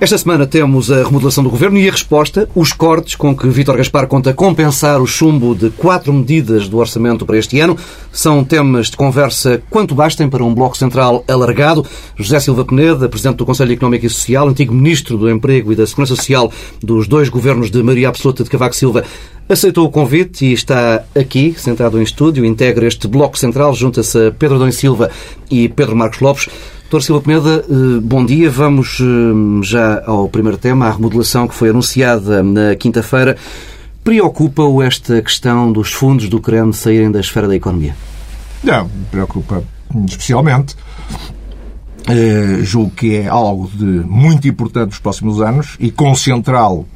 Esta semana temos a remodelação do governo e a resposta, os cortes com que Vítor Gaspar conta compensar o chumbo de quatro medidas do orçamento para este ano. São temas de conversa quanto bastem para um bloco central alargado. José Silva Peneda, Presidente do Conselho Económico e Social, antigo Ministro do Emprego e da Segurança Social dos dois governos de Maria Absoluta de Cavaco Silva, aceitou o convite e está aqui, sentado em estúdio, integra este bloco central, junta-se a Pedro Dom Silva e Pedro Marcos Lopes. Doutor Silva Peneda, eh, bom dia. Vamos eh, já ao primeiro tema, à remodelação que foi anunciada na quinta-feira. Preocupa-o esta questão dos fundos do CREM saírem da esfera da economia? Não, preocupa especialmente. Uh, julgo que é algo de muito importante nos próximos anos e concentrá-lo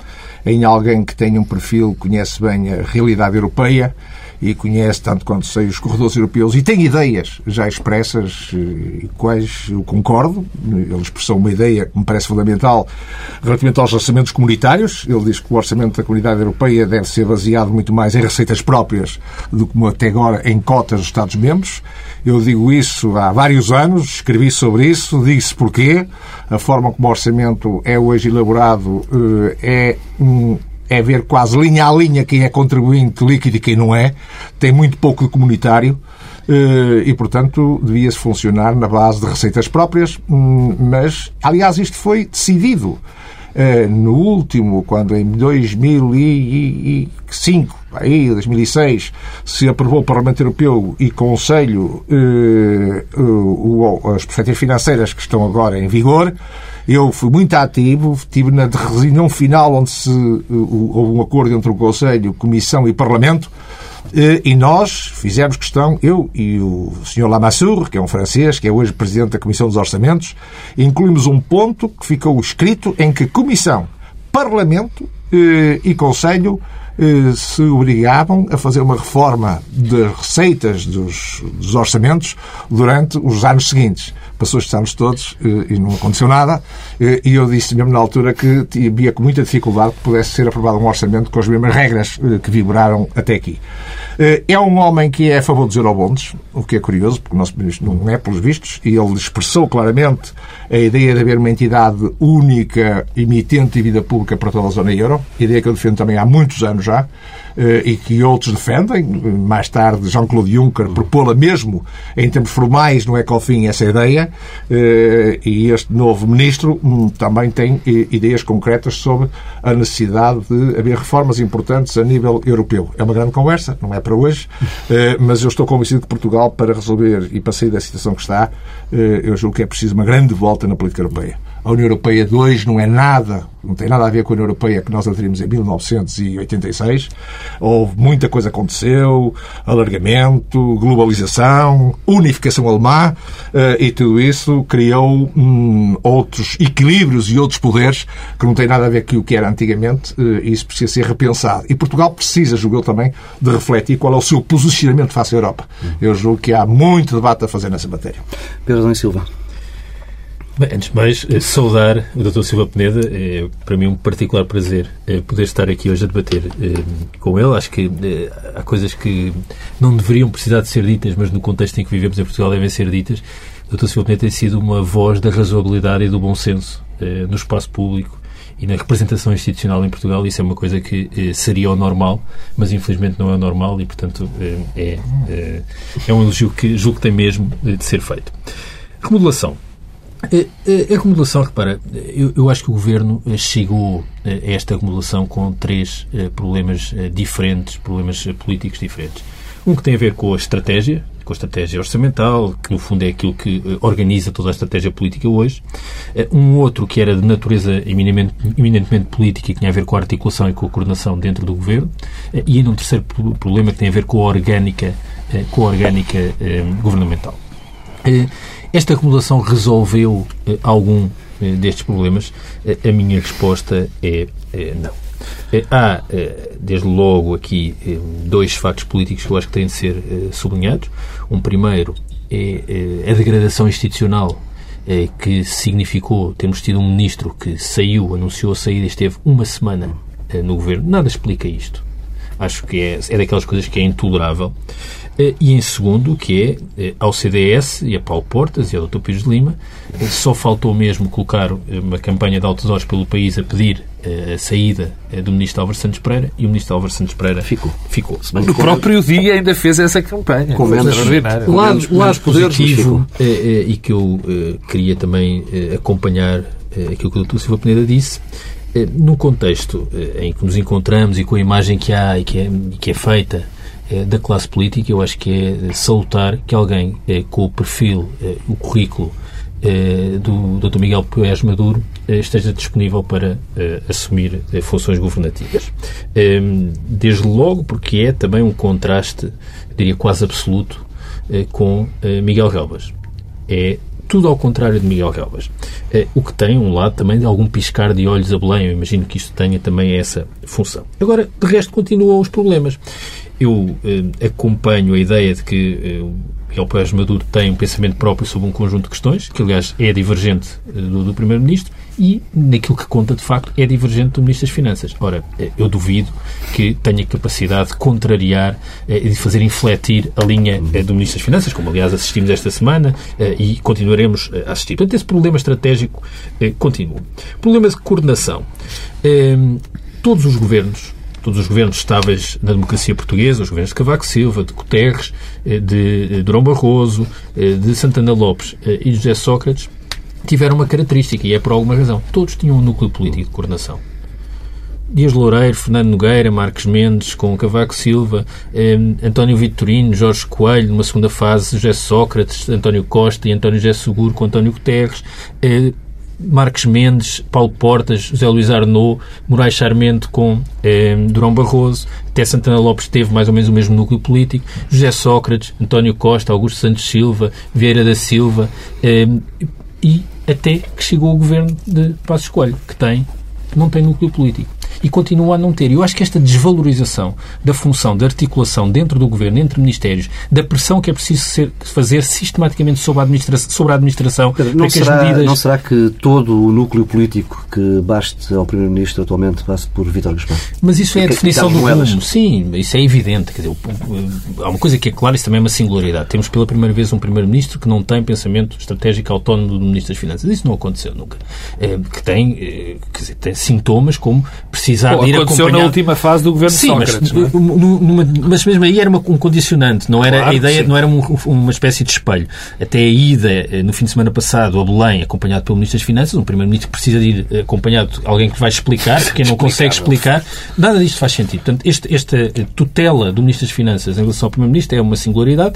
em alguém que tenha um perfil, conhece bem a realidade europeia, e conhece, tanto quanto sei, os corredores europeus e tem ideias já expressas, e quais eu concordo. Ele expressou uma ideia que me parece fundamental relativamente aos orçamentos comunitários. Ele diz que o orçamento da comunidade europeia deve ser baseado muito mais em receitas próprias do que até agora em cotas dos Estados-membros. Eu digo isso há vários anos, escrevi sobre isso, disse porquê. A forma como o orçamento é hoje elaborado eh, é é ver quase linha a linha quem é contribuinte líquido e quem não é. Tem muito pouco de comunitário eh, e, portanto, devia-se funcionar na base de receitas próprias, hum, mas, aliás, isto foi decidido eh, no último, quando em 2005, aí, 2006, se aprovou o Parlamento Europeu e Conselho eh, as perspectivas financeiras que estão agora em vigor, eu fui muito ativo, estive na reunião final onde se, houve um acordo entre o Conselho, Comissão e Parlamento, eh, e nós fizemos questão, eu e o Sr. Lamassoure, que é um francês, que é hoje Presidente da Comissão dos Orçamentos, incluímos um ponto que ficou escrito em que Comissão, Parlamento eh, e Conselho eh, se obrigavam a fazer uma reforma das receitas dos, dos orçamentos durante os anos seguintes. Passou estes anos todos eh, e não aconteceu nada. Eh, e eu disse mesmo na altura que havia com muita dificuldade que pudesse ser aprovado um orçamento com as mesmas regras que vigoraram até aqui. É um homem que é a favor dos eurobonds, o que é curioso, porque o nosso ministro não é, pelos vistos, e ele expressou claramente a ideia de haver uma entidade única, emitente de vida pública para toda a zona euro, ideia que eu defendo também há muitos anos já, eh, e que outros defendem. Mais tarde, Jean-Claude Juncker propô-la mesmo, em termos formais, no ECOFIN, essa ideia, eh, e este novo ministro também tem eh, ideias concretas sobre a necessidade de haver reformas importantes a nível europeu. É uma grande conversa, não é para hoje, mas eu estou convencido que Portugal, para resolver e para sair da situação que está, eu julgo que é preciso uma grande volta na política europeia. A União Europeia de hoje não é nada, não tem nada a ver com a União Europeia que nós aderimos em 1986. Houve muita coisa aconteceu, alargamento, globalização, unificação alemã, eh, e tudo isso criou hum, outros equilíbrios e outros poderes que não têm nada a ver com o que era antigamente, eh, e isso precisa ser repensado. E Portugal precisa, julgo eu também, de refletir qual é o seu posicionamento face à Europa. Eu julgo que há muito debate a fazer nessa matéria. Pedro Silva. Bem, antes de mais, eh, saudar o Dr. Silva Peneda. É para mim um particular prazer é, poder estar aqui hoje a debater é, com ele. Acho que há coisas que não deveriam precisar de ser ditas, mas no contexto em que vivemos em Portugal devem ser ditas. O Dr. Silva Peneda tem sido uma voz da razoabilidade e do bom senso no espaço público e na representação institucional em Portugal. Isso é uma coisa que seria o normal, mas infelizmente não é o normal e, portanto, é, é, é um elogio que julgo que tem mesmo de ser feito. Remodelação. A acumulação, repara, eu, eu, acho que o Governo eh, chegou eh, a esta acumulação com três eh, problemas diferentes, problemas políticos diferentes. Um que tem a ver com a estratégia, com a estratégia orçamental, que no fundo é aquilo que organiza toda a estratégia política hoje. Um outro que era de natureza eminentemente política e que tinha a ver com a articulação e com a coordenação dentro do Governo. E ainda um terceiro problema que tem a ver com a orgânica, com a orgânica governamental. Esta remodelação resolveu algum destes problemas? A minha resposta é não. Há, desde logo, aqui dois factos políticos que eu acho que têm de ser sublinhados. Um primeiro é a degradação institucional que significou termos tido um ministro que saiu, anunciou a saída e esteve uma semana no governo. Nada explica isto. Acho que é, é daquelas coisas que é intolerável. Eh, e em segundo, que é eh, ao CDS e a Paulo Portas e ao Dr. Pires de Lima, eh, só faltou mesmo colocar uma campanha de outdoors pelo país a pedir a saída do Ministro Álvaro Santos Pereira e o Ministro Álvaro Santos Pereira ficou. ficou. No próprio dia ainda fez essa campanha. Com menos, extraordinário. Lado, lado positivo e que eu queria também acompanhar aquilo que o Dr. Silva Peneda disse no contexto em que nos encontramos e com a imagem que há e que é, que é feita é, da classe política, eu acho que é salutar que alguém é, com o perfil, o currículo do Dr. Miguel Poés Maduro esteja disponível para assumir funções governativas. Desde logo porque é também um contraste, diria quase absoluto, com Miguel Galvas. É tudo ao contrário de Miguel Galvas. O que tem um lado também de algum piscar de olhos a Belém. Eu imagino que isto tenha também essa função. Agora, de resto, continuam os problemas. Eu eh, acompanho a ideia de que eh, Miguel Pérez Maduro tem um pensamento próprio sobre um conjunto de questões, que aliás é divergente eh, do, do Primeiro-Ministro, e naquilo que conta de facto é divergente do Ministro das Finanças. Ora, eh, eu duvido que tenha capacidade de contrariar eh, e de fazer infletir a linha eh, do Ministro das Finanças, como aliás assistimos esta semana e continuaremos a assistir. Portanto, esse problema estratégico continua. Problema de coordenação. Todos os governos todos os governos estáveis na democracia portuguesa, os governos de Cavaco Silva, de Guterres, eh, de Durão Barroso, eh, de Santana Lopes eh, e de José Sócrates, tiveram uma característica, e é por alguma razão. Todos tinham um núcleo político de coordenação. Dias Loureiro, Fernando Nogueira, Marques Mendes, com Cavaco Silva, eh, António Vitorino, Jorge Coelho, numa segunda fase, José Sócrates, António Costa e António José Seguro com António Guterres, eh, Marques Mendes, Paulo Portas, José Luís Arnaud, Moraes Charmente com eh, Durão Barroso, até Santana Lopes teve mais ou menos o mesmo núcleo político, José Sócrates, António Costa, Augusto Santos Silva, Vieira da Silva eh, e até que chegou o governo de Passos Coelho, que tem, não tem núcleo político e continua a não ter. Eu acho que esta desvalorização da função de articulação dentro do governo, entre ministérios, da pressão que é preciso ser, fazer sistematicamente sobre a administração, sobre a administração não para será, medidas... Não será que todo o núcleo político que baste ao Primeiro-Ministro atualmente passe por Vítor Gaspar? Mas isso é a definição do rumo. Sim, isso é evidente. Quer dizer, há uma coisa que é clara, isso também é uma singularidade. Temos pela primeira vez um Primeiro-Ministro que não tem pensamento estratégico autónomo do Ministro das Finanças. Isso não aconteceu nunca. É, que tem, é, quer dizer, tem sintomas como precisar Bom, de ir aconteceu acompanhar... na última fase do governo Sim, Sócrates, mas, é? numa, mas mesmo aí era uma, um condicionante, não era claro, a ideia, sim. não era um, uma espécie de espelho. Até a ida eh, no fim de semana passado a Belém, acompanhado pelo Ministro das Finanças, um Primeiro-Ministro que precisa de ir eh, acompanhado de alguém que vai explicar, quem não consegue explicar, nada disto faz sentido. Portanto, este, esta eh, tutela do Ministro das Finanças em relação ao Primeiro-Ministro é uma singularidade,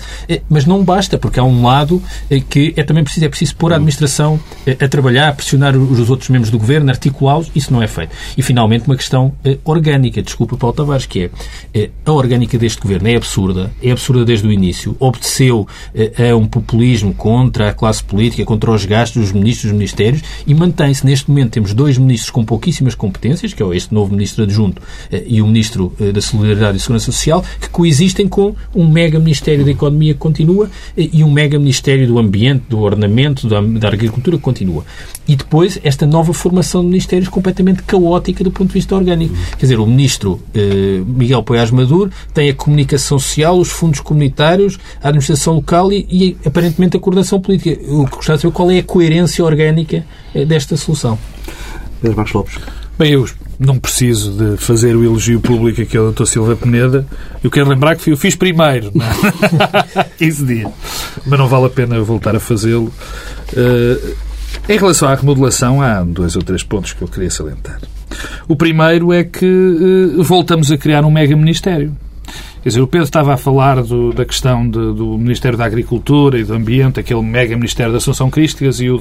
mas não basta, porque há um lado que é também preciso, é preciso pôr a administração a trabalhar, a pressionar os outros membros do governo, articulá-los, isso não é feito. E finalmente uma questão orgânica, desculpa Paulo Tavares, que é a orgânica deste governo é absurda, é absurda desde o início, obteceu a um populismo contra a classe política, contra os gastos dos ministros dos ministérios e mantém-se. Neste momento temos dois ministros com pouquíssimas competências, que é este novo ministro adjunto e o ministro da Solidariedade e Segurança Social, que coexistem com um mega ministério da Economia que continua e um mega ministério do Ambiente, do Ordenamento, da, da Agricultura que continua. E depois esta nova formação de ministérios completamente caótica do ponto de vista orgânico. Quer dizer, o ministro eh, Miguel Poiás Maduro tem a comunicação social, os fundos comunitários, a administração local e, e aparentemente a coordenação política. Eu gostava de saber qual é a coerência orgânica eh, desta solução. Pedro Marcos Lopes. Bem, eu não preciso de fazer o elogio público aqui ao Dr. Silva Peneda. Eu quero lembrar que eu fiz primeiro, não é? 15 dias. Mas não vale a pena voltar a fazê-lo. Uh, em relação à remodelação, há dois ou três pontos que eu queria salientar. O primeiro é que uh, voltamos a criar um mega-ministério. Quer dizer, o Pedro estava a falar do, da questão de, do Ministério da Agricultura e do Ambiente, aquele mega-ministério da Assunção Crísticas e o,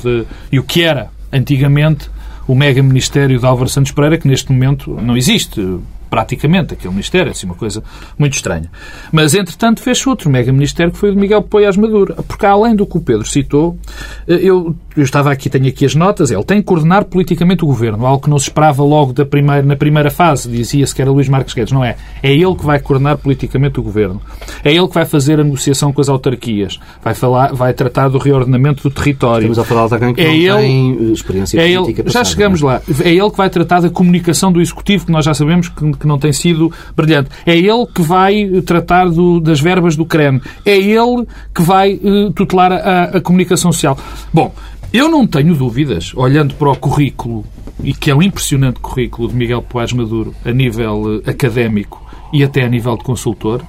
e o que era, antigamente, o mega-ministério de Álvaro Santos Pereira, que neste momento não existe. praticamente, aquele Ministério, é assim uma coisa muito estranha. Mas, entretanto, fez outro mega-ministério que foi o de Miguel Poiás Maduro. Porque, além do que o Pedro citou, eh, eu, eu estava aqui, tenho aqui as notas, ele tem que coordenar politicamente o governo, algo que não se esperava logo da primeira, na primeira fase, dizia-se que era Luís Marques Guedes. Não é. É ele que vai coordenar politicamente o governo. É ele que vai fazer a negociação com as autarquias, vai, falar, vai tratar do reordenamento do território. Estamos a falar de alguém que É não ele- tem eh, experiência É política ele, já passada, chegamos é? lá. É ele que vai tratar da comunicação do Executivo, que nós já sabemos que, que não tem sido brilhante. É ele que vai eh, tratar do- das verbas do CREM. É ele que vai eh, tutelar a, a comunicação social. Bom, eu não tenho dúvidas, olhando para o currículo, e que é um impressionante currículo de Miguel Poás Maduro, a nível eh, académico e até a nível de consultor,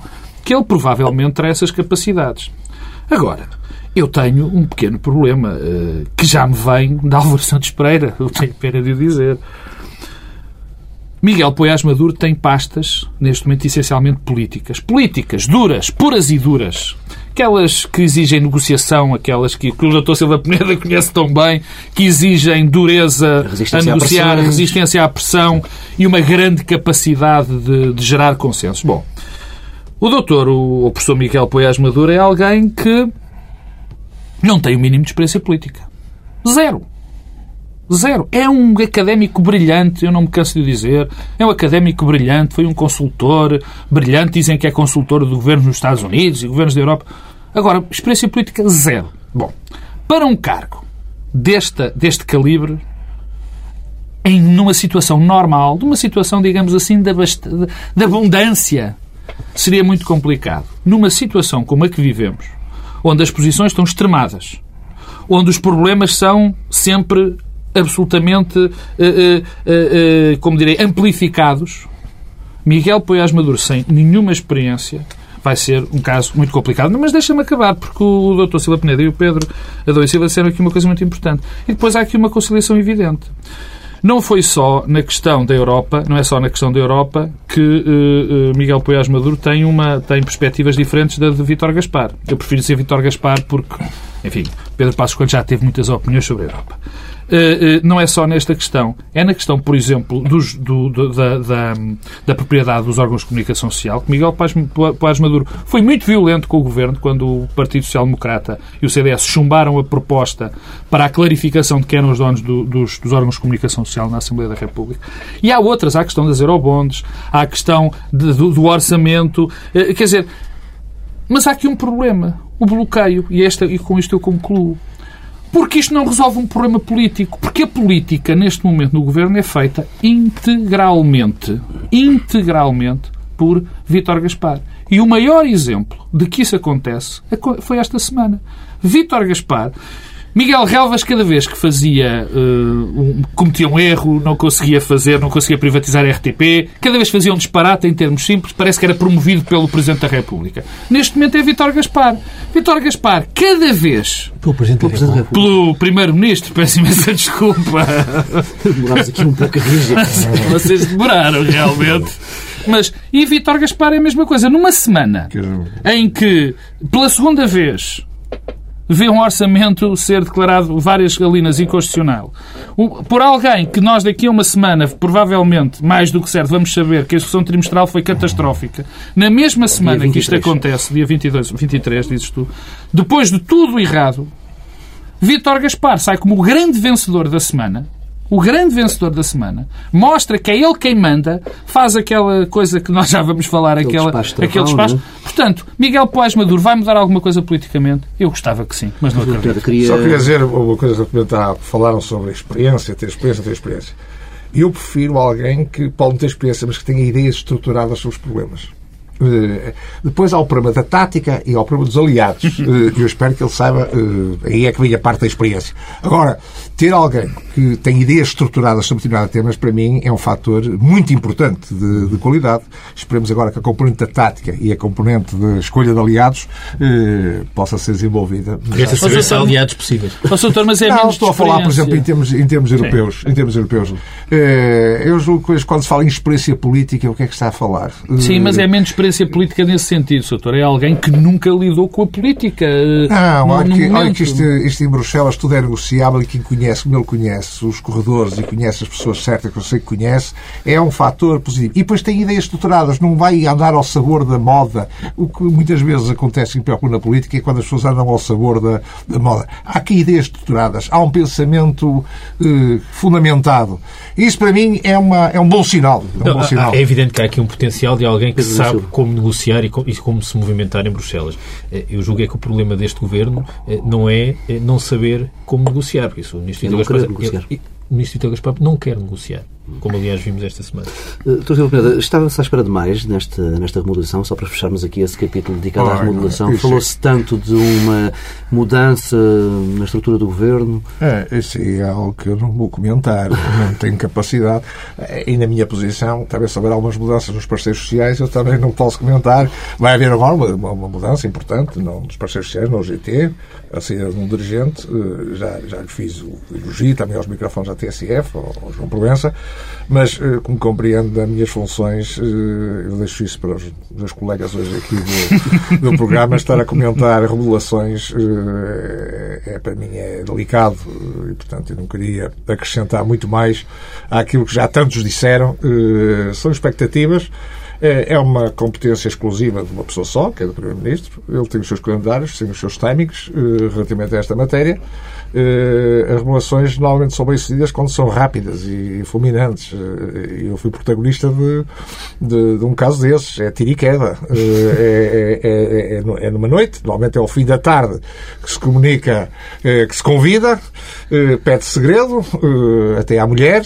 que ele provavelmente terá essas capacidades. Agora, eu tenho um pequeno problema eh, que já me vem da Álvaro Santos Pereira, eu tenho pena de o dizer. Miguel Poiás Maduro tem pastas, neste momento, essencialmente políticas. Políticas, duras, puras e duras. Aquelas que exigem negociação, aquelas que, que o Dr. Silva Peneda conhece tão bem, que exigem dureza a negociar, pressões. resistência à pressão e uma grande capacidade de, de gerar consensos. Bom, o doutor, o, o professor Miguel Poiás Maduro, é alguém que não tem o mínimo de experiência política. Zero. Zero. É um académico brilhante, eu não me canso de dizer. É um académico brilhante, foi um consultor brilhante. Dizem que é consultor do governo dos Estados Unidos e governos da Europa. Agora, experiência política, zero. Bom, para um cargo desta, deste calibre, em numa situação normal, numa situação, digamos assim, de- de abundância, seria muito complicado. Numa situação como a que vivemos, onde as posições estão extremadas, onde os problemas são sempre absolutamente, eh, eh, eh, como direi, amplificados, Miguel Poiás Maduro, sem nenhuma experiência, vai ser um caso muito complicado. Mas deixa-me acabar, porque o Dr. Silva Peneda e o Pedro Adão Silva disseram aqui uma coisa muito importante. E depois há aqui uma conciliação evidente. Não foi só na questão da Europa, não é só na questão da Europa que eh, eh, Miguel Poiás Maduro tem, uma, tem perspectivas diferentes da de Vítor Gaspar. Eu prefiro dizer Vítor Gaspar porque, enfim, Pedro Passos Coelho já teve muitas opiniões sobre a Europa. Eh, eh, não é só nesta questão. É na questão, por exemplo, dos- do- da, da- da propriedade dos órgãos de comunicação social, que Miguel Paz, Paz Maduro foi muito violento com o governo quando o Partido Social Democrata e o CDS chumbaram a proposta para a clarificação de quem eram os donos do- dos, dos órgãos de comunicação social na Assembleia da República. E há outras. Há a questão das eurobonds, há a questão de- do, do orçamento. Eh, Quer dizer, mas há aqui um problema. O bloqueio. E, esta, e com isto eu concluo. Porque isto não resolve um problema político. Porque a política, neste momento, no governo, é feita integralmente, integralmente, por Vítor Gaspar. E o maior exemplo de que isso acontece aco- foi esta semana. Vítor Gaspar. Miguel Relvas, cada vez que fazia, eh, um, cometia um erro, não conseguia fazer, não conseguia privatizar a RTP, cada vez fazia um disparate em termos simples, parece que era promovido pelo Presidente da República. Neste momento é Vítor Gaspar. Vítor Gaspar, cada vez Pelo Presidente da República. pelo Primeiro-Ministro, peço imensa desculpa. Demorámos aqui um pouco a reagir. Vocês demoraram, realmente. Mas, e Vítor Gaspar é a mesma coisa. Numa semana em que, pela segunda vez, vê um orçamento ser declarado várias galinas inconstitucional, por alguém que nós daqui a uma semana, provavelmente, mais do que certo, vamos saber que a execução trimestral foi catastrófica. Na mesma semana que isto 23. acontece, dia 22, 23, dizes tu, depois de tudo errado, Vítor Gaspar sai como o grande vencedor da semana. O grande vencedor da semana mostra que é ele quem manda, faz aquela coisa que nós já vamos falar, Aquele aquela, despacho travão, aquele despacho. não Portanto, Miguel Poás Maduro vai mudar alguma coisa politicamente? Eu gostava que sim, mas não acredito. Queria... Só queria dizer uma coisa à. Falaram sobre a experiência, ter experiência, ter experiência. Eu prefiro alguém que pode não ter experiência, mas que tenha ideias estruturadas sobre os problemas. Eh, Depois há o problema da tática e há o problema dos aliados. Eh, Eu espero que ele saiba, eh, aí é que vem a parte da experiência. Agora, ter alguém que tem ideias estruturadas sobre determinados temas, para mim, é um fator muito importante de, de qualidade. Esperemos agora que a componente da tática e a componente da escolha de aliados eh, possa ser desenvolvida. Resta saber se há aliados possíveis. Doutor, mas é Não, menos estou a falar, por exemplo, em termos, em termos europeus. Em termos europeus. Eh, eu julgo que quando se fala em experiência política, o que é que está a falar? Sim, mas é menos experiência competência política nesse sentido, doutor. É alguém que nunca lidou com a política. Não, olha que, olha que isto, isto, em Bruxelas tudo é negociável e quem conhece, como ele conhece os corredores e conhece as pessoas certas que eu sei que conhece, é um fator positivo. E depois tem ideias estruturadas, não vai andar ao sabor da moda. O que muitas vezes acontece em na política é quando as pessoas andam ao sabor da, da moda. Há aqui ideias estruturadas, há um pensamento eh, fundamentado. Isso para mim é, uma, é um bom sinal. É, um bom sinal. é evidente que há aqui um potencial de alguém que sabe como negociar e como se movimentar em Bruxelas. Eh, eu julgo é que o problema deste governo eh, não é eh, não saber como negociar, porque isso o Ministro Vitor Gaspar não quer negociar como aliás vimos esta semana. Doutor Silva Pineda, estava-se à espera de mais nesta, nesta remodelação, só para fecharmos aqui esse capítulo dedicado à remodelação. Falou-se tanto de uma mudança na estrutura do governo. É, isso é algo que eu não vou comentar, não tenho capacidade. E na minha posição, talvez se houver algumas mudanças nos parceiros sociais, eu também não posso comentar. Vai haver agora uma, uma mudança importante não, nos parceiros sociais, no OGT, a saída de um dirigente, eh, já, já lhe fiz o elogio também aos microfones da TSF, ao João Provença, mas, eh, como compreendo das minhas funções, eh, eu deixo isso para os meus colegas hoje aqui do, do programa, estar a comentar revelações eh, é, para mim é delicado e, portanto, eu não queria acrescentar muito mais àquilo que já tantos disseram. São expectativas. É uma competência exclusiva de uma pessoa só, que é do Primeiro-Ministro. Ele tem os seus calendários, tem os seus timings relativamente a esta matéria as remodelações normalmente são bem-sucedidas quando são rápidas e fulminantes. Eh, eu fui protagonista de, de, de um caso desses. É tiro e queda. Eh, é, é, é, é, numa noite, normalmente é ao fim da tarde, que se comunica, que se convida, pede segredo, até à mulher,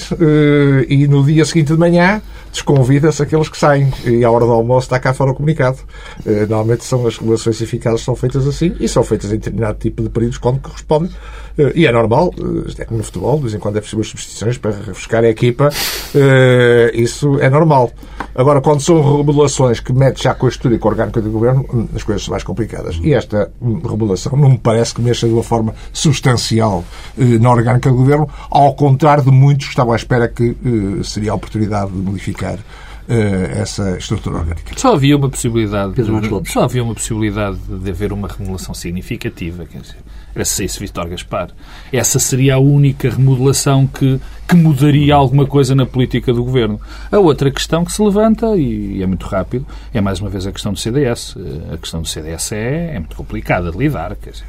e no dia seguinte de manhã desconvida-se aqueles que saem e à hora do almoço está cá fora o comunicado. Normalmente são as regulações eficazes são feitas assim e são feitas em determinado tipo de períodos quando corresponde eh, e é normal, eh, no futebol, de vez em quando é as substituições para refrescar a equipa, eh, isso é normal. Agora, quando são remodelações que metem já com a estrutura e com a orgânica do governo, hum, as coisas são mais complicadas. E esta hum, remodelação não me parece que mexa de uma forma substancial na orgânica do governo, ao contrário de muitos que estavam à espera que seria a oportunidade de modificar essa estrutura orgânica. Só havia uma possibilidade, de, só havia uma possibilidade de haver uma remodelação significativa, quer dizer, era se saísse Vítor Gaspar. Essa seria a única remodelação que, que mudaria alguma coisa na política do governo. A outra questão que se levanta, e é muito rápido, é mais uma vez a questão do CDS. A questão do CDS é, é muito complicada de lidar, quer dizer,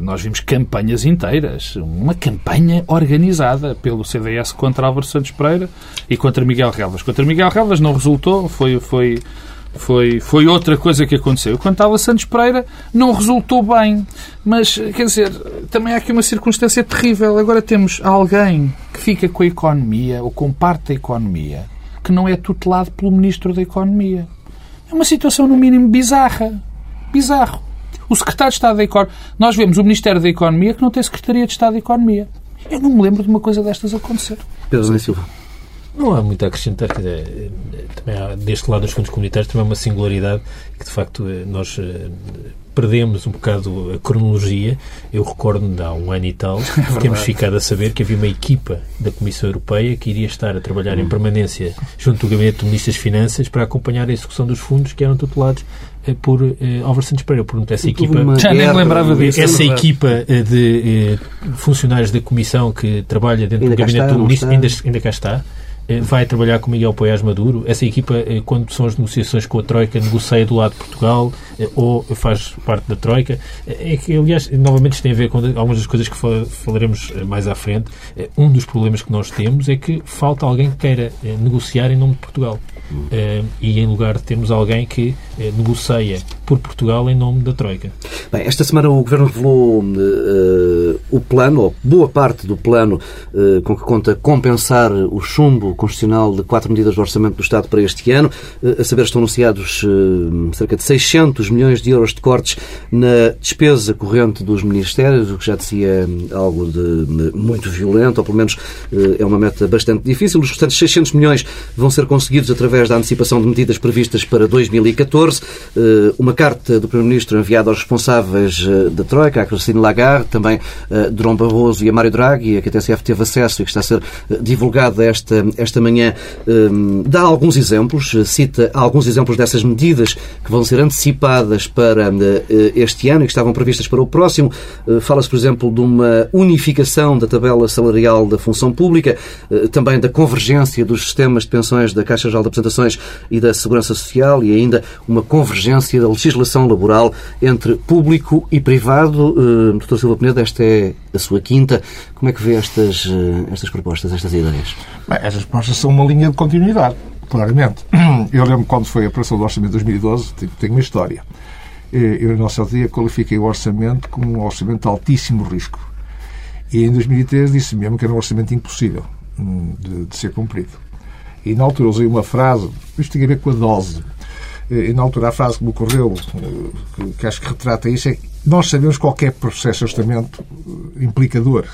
nós vimos campanhas inteiras, uma campanha organizada pelo CDS contra Álvaro Santos Pereira e contra Miguel Relvas. Contra Miguel Relvas não resultou, foi, foi, foi, foi outra coisa que aconteceu. Quanto ao Santos Pereira, não resultou bem. Mas, quer dizer, também há aqui uma circunstância terrível. Agora temos alguém que fica com a economia, ou com parte da economia, que não é tutelado pelo Ministro da Economia. É uma situação, no mínimo, bizarra. Bizarro. O Secretário de Estado da Economia... Nós vemos o Ministério da Economia que não tem Secretaria de Estado da Economia. Eu não me lembro de uma coisa destas acontecer. Pedro Silva. Não há muito a acrescentar. Quer dizer, também há, deste lado dos fundos comunitários também há uma singularidade que, de facto, eh, nós eh, perdemos um bocado a cronologia. Eu recordo de há um ano e tal, é temos ficado a saber que havia uma equipa da Comissão Europeia que iria estar a trabalhar em permanência junto do Gabinete do Ministro das Finanças para acompanhar a execução dos fundos que eram tutelados eh, por uh, Álvaro Santos Pereira. Portanto, essa equipa... Já nem lembrava disso. Essa é equipa de uh, funcionários da Comissão que trabalha dentro ainda do Gabinete está, do Ministro ainda, ainda cá está eh, vai trabalhar com Miguel Poiás Maduro. Essa equipa, eh, quando são as negociações com a Troika, negocia do lado de Portugal eh, ou faz parte da Troika. É que, aliás, novamente isto tem a ver com algumas das coisas que falaremos mais à frente. Um dos problemas que nós temos é que falta alguém que queira negociar em nome de Portugal. E em lugar de termos alguém que negocia por Portugal em nome da Troika. Bem, esta semana o Governo revelou uh, o plano, ou boa parte do plano, uh, com que conta compensar o chumbo constitucional de quatro medidas do Orçamento do Estado para este ano. Uh, a saber, estão anunciados cerca de 600 milhões de euros de cortes na despesa corrente dos ministérios, o que já dizia algo de muito violento, ou pelo menos é uma meta bastante difícil. Os restantes 600 milhões vão ser conseguidos através da antecipação de medidas previstas para 2014. Uma carta do Primeiro-Ministro enviada aos responsáveis eh, da Troika, a Christine Lagarde, também uh, Durão Barroso e a Mário Draghi, a que a TSF teve acesso e que está a ser divulgada esta, esta manhã dá alguns exemplos, cita alguns exemplos dessas medidas que vão ser antecipadas para este ano e que estavam previstas para o próximo. Fala-se, por exemplo, de uma unificação da tabela salarial da função pública, também da convergência dos sistemas de pensões da Caixa Geral de Apresentações e da Segurança Social e ainda uma convergência da legislação laboral entre público e privado. Dr. Silva Penedo, esta é a sua quinta. Como é que vê estas, eh, estas propostas, estas ideias? Bem, propostas são uma linha de continuidade, claramente. Eu lembro quando foi a aprovação do Orçamento de 2012, tenho uma história. Eh, eu, no nosso dia, qualifiquei o orçamento como um orçamento de altíssimo risco. E em 2013 disse mesmo que era um orçamento impossível hum, de, de ser cumprido. E na altura usei uma frase, isto tem a ver com a dose. Eh, e na altura a frase que me ocorreu, que acho que retrata isso, é nós sabemos que qualquer processo de ajustamento implica dor.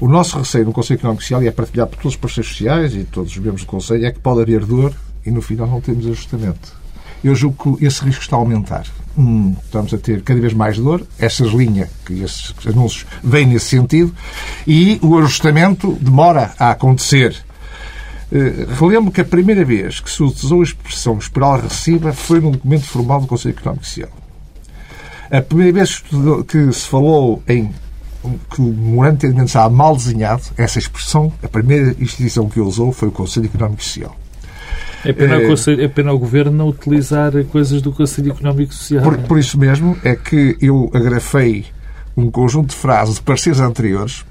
O nosso receio no Conselho Económico Social, e é partilhado por todos os parceiros sociais e todos os membros do Conselho, é que pode haver dor e no final não temos ajustamento. Eu julgo que esse risco está a aumentar. Hum, estamos a ter cada vez mais dor, essas linhas, que esses anúncios vêm nesse sentido, e o ajustamento demora a acontecer. Uh, relembro que a primeira vez que se utilizou a expressão esperal regressiva foi no documento formal do Conselho Económico Social. A primeira vez que se falou em que o de entendimento estava mal desenhado, essa expressão, a primeira instituição que usou foi o Conselho Económico e Social. É pena, é, Conselho, é pena o Governo não utilizar coisas do Conselho Económico e Social. Por, por isso mesmo é que eu agrafei um conjunto de frases de parceiros anteriores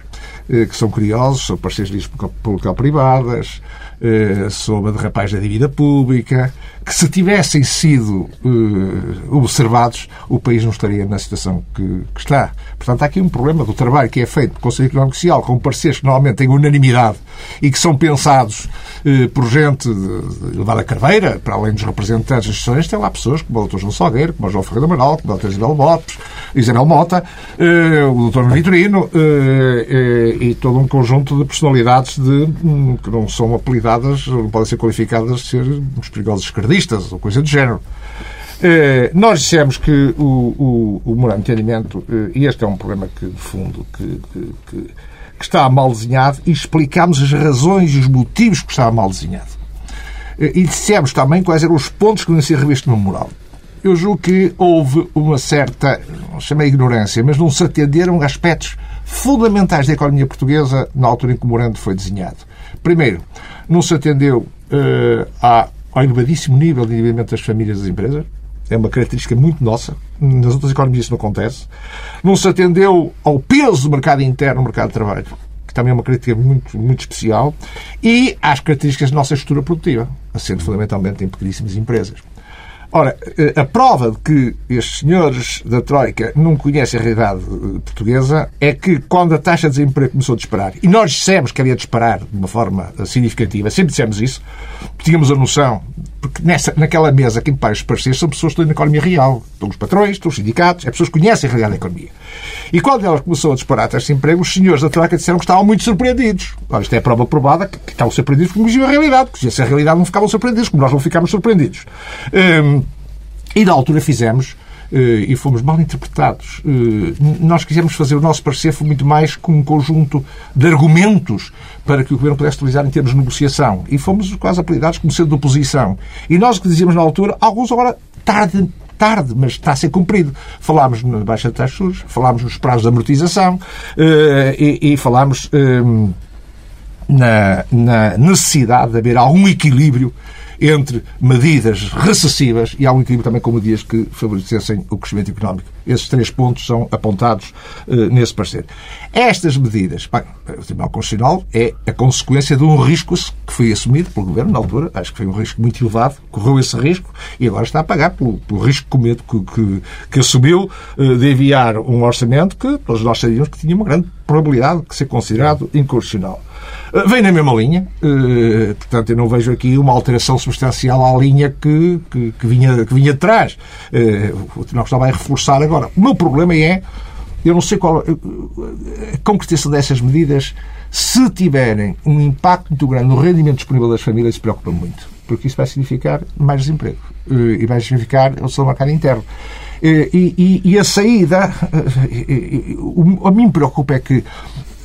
eh, que são curiosos, são parceiros de público-privadas, eh, sobre a derrapagem da dívida pública, que se tivessem sido uh, observados, o país não estaria na situação que, está. Portanto, há aqui um problema do trabalho que é feito pelo Conselho Económico Social, com parceiros que normalmente têm unanimidade e que são pensados uh, por gente elevada carreira, para além dos representantes das instituições, tem lá pessoas como o Dr. João Salgueiro, como o João Ferreira Amaral, como a Dr. Isabel Botes, Isabel Mota, o Dr. Vitorino e todo um conjunto de personalidades de, um, que não são apelidadas qualificadas, não podem ser qualificadas de ser uns perigosos esquerdistas ou coisa do género. Eh, nós dissemos que o, o, o morando de entendimento, eh, e este é um problema que, de fundo, que, que, que, está mal desenhado, e explicámos as razões e os motivos que estava mal desenhado. Eh, e dissemos também quais eram os pontos que deviam ser revistos no memorial. Eu julgo que houve uma certa, não chamei ignorância, mas não se atenderam a aspectos fundamentais da economia portuguesa na altura em que o memorando foi desenhado. Primeiro, não se atendeu uh, ao elevadíssimo nível de endividamento das famílias e das empresas. É uma característica muito nossa. Nas outras economias isso não acontece. Não se atendeu ao peso do mercado interno no mercado de trabalho, que também é uma característica muito, muito especial, e às características da nossa estrutura produtiva, assente fundamentalmente em pequeníssimas empresas. Ora, eh, a prova de que estes senhores da Troika não conhecem a realidade eh, portuguesa é que quando a taxa de desemprego começou a disparar, e nós dissemos que havia disparar de uma forma eh, significativa, sempre dissemos isso, tínhamos a noção, porque nessa, naquela mesa quem paga os parceiros são pessoas que estão na economia real. Estão os patrões, estão os sindicatos, as pessoas que conhecem a realidade da economia. E quando ela começou a disparar a taxa de desemprego, os senhores da Troika disseram que estavam muito surpreendidos. Ora, isto é a prova provada que, estavam surpreendidos porque conheciam a realidade. Porque se a realidade não ficavam surpreendidos, como nós não ficámos surpreendidos. Hum, e na altura fizemos e fomos mal interpretados. Uh, nós quisemos fazer o nosso parecer foi muito mais com um conjunto de argumentos para que o Governo pudesse utilizar em termos de negociação. E fomos quase apelidados como sendo de oposição. E nós o que dizíamos na altura, alguns agora tarde tarde, mas está a ser cumprido. Falámos na baixa de juros, falámos nos prazos de amortização uh, e, e, falámos na, na necessidade de haver algum equilíbrio entre medidas recessivas e há um equilíbrio também com medidas que favorecessem o crescimento económico. Esses três pontos são apontados uh, nesse parecer. Estas medidas, bem, o Tribunal Constitucional é a consequência de um risco que foi assumido pelo Governo na altura, acho que foi um risco muito elevado, correu esse risco e agora está a pagar pelo, pelo risco que, que, que assumiu uh, de enviar um orçamento que todos nós sabíamos que tinha uma grande probabilidade de ser considerado inconstitucional. Eh, vem na mesma linha, eh, portanto, eu não vejo aqui uma alteração substancial à linha que, que, que vinha, que vinha de trás. Eh, o Tribunal Constitucional vai reforçar agora. O meu problema é, eu não sei qual. A concretização dessas medidas, se tiverem um impacto muito grande no rendimento disponível das famílias, se preocupa muito. Porque isso vai significar mais desemprego e vai significar o seu mercado interno. E, e, e a saída, a mim preocupa é que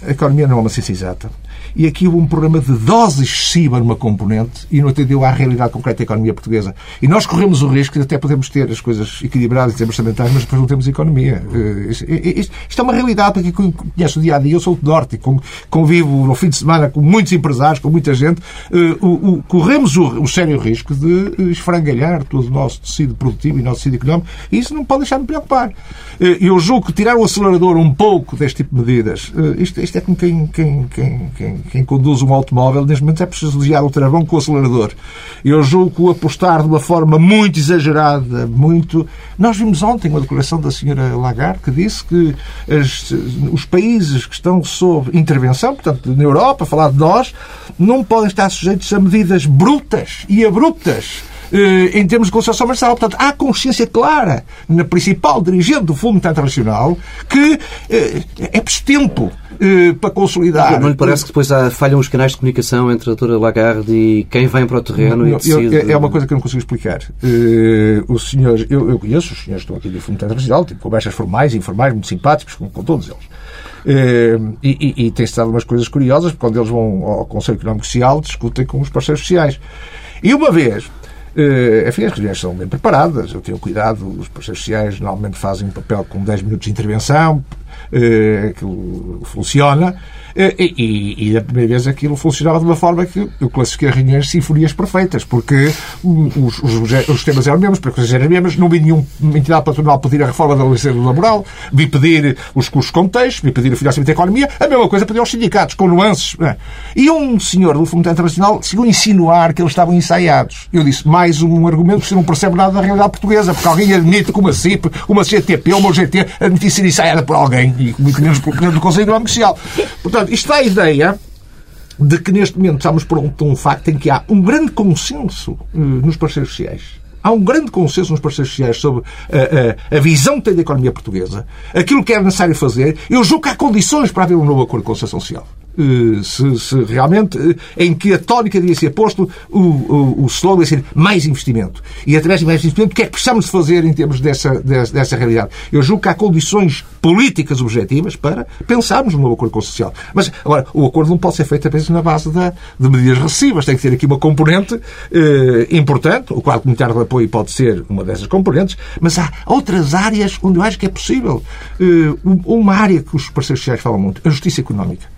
a economia não é uma ciência exata. E aqui houve um problema de dose excessiva numa componente e não atendeu à realidade concreta da economia portuguesa. E nós corremos o risco de até podemos ter as coisas equilibradas em termos orçamentais, mas depois não temos economia. Eh, isto, isto é uma realidade para quem conhece o dia a dia. Eu sou do Norte e convivo no fim de semana com muitos empresários, com muita gente. Eh, corremos o sério risco de esfrangalhar todo o nosso tecido produtivo e nosso tecido económico e isso não pode deixar de me preocupar. Eu julgo que tirar o acelerador um pouco deste tipo de medidas, isto, isto é como quem, quem, quem, quem quem conduz um automóvel, neste momento é preciso ligar o travão com o acelerador. Eu julgo apostar de uma forma muito exagerada, muito. Nós vimos ontem uma declaração da senhora Lagarde que disse que as, os países que estão sob intervenção, portanto, na Europa, falar de nós, não podem estar sujeitos a medidas brutas e abruptas eh, em termos de concessão comercial. Portanto, há consciência clara na principal dirigente do Fundo Internacional que eh, é preciso tempo eh, para consolidar. Não lhe parece que depois há, falham os canais de comunicação entre a doutora Lagarde e quem vem para o terreno não, e decide... Eu, é uma coisa que eu não consigo explicar. Uh, os senhores, eu, eu, conheço os senhores que estão aqui do Fundo Internacional, tipo conversas formais e informais, muito simpáticos com, com todos eles. Uh, e, e, e tem-se dado umas coisas curiosas, porque quando eles vão ao Conselho Económico Social, discutem com os parceiros sociais. E uma vez, Uh, enfim, as reuniões são bem preparadas, eu tenho cuidado, os parceiros sociais normalmente fazem um papel com 10 minutos de intervenção, aquilo funciona, eh, e, e, e, a primeira vez aquilo funcionava de uma forma que eu classifiquei as reuniões sinfonias perfeitas, porque os, os, os temas eram mesmos, as eram mesmas, não vi nenhuma entidade patronal pedir a reforma da legislação laboral, vi pedir os custos contextos, vi pedir o financiamento da economia, a mesma coisa pedir aos sindicatos, com nuances. É? E um senhor do Fundo Internacional chegou a insinuar que eles estavam ensaiados. Eu disse, mais um argumento que você não percebe nada da realidade portuguesa, porque alguém admite que uma CIP, uma CTP, uma GT admite ser ensaiada por alguém, e muito menos do Conselho Económico Social. Portanto, Portanto, isto dá a ideia de que neste momento estamos por um, facto em que há um grande consenso uh, nos parceiros sociais. Há um grande consenso nos parceiros sociais sobre a, a, a, visão que tem da economia portuguesa, aquilo que é necessário fazer. Eu julgo que há condições para haver um novo acordo de concessão social. Eh, se, se, realmente, eh, em que a tónica devia ser posto, o, o, o slogan devia ser mais investimento. E através de mais investimento, o que é que precisamos fazer em termos dessa, dessa, dessa realidade? Eu julgo que há condições políticas objetivas para pensarmos no novo acordo social. Mas, agora, o acordo não pode ser feito apenas na base da, de medidas recessivas. Tem que ter aqui uma componente eh, importante. O quadro comunitário de apoio pode ser uma dessas componentes, mas há outras áreas onde eu acho que é possível. Eh, uma área que os parceiros sociais falam muito, a justiça económica.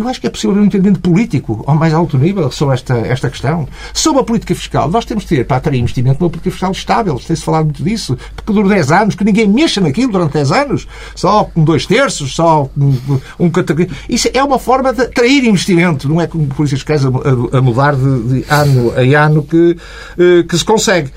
Eu acho que é possível haver um entendimento político ao mais alto nível sobre esta, esta questão. Sobre a política fiscal, nós temos de ter, para atrair investimento, uma política fiscal estável. Tem-se falado muito disso. Que dure 10 anos, que ninguém mexa naquilo durante 10 anos. Só com dois terços, só com um categoria. Isso é uma forma de atrair investimento. Não é como políticas fiscais a, a, a mudar de, de, ano a ano que, eh, que se consegue.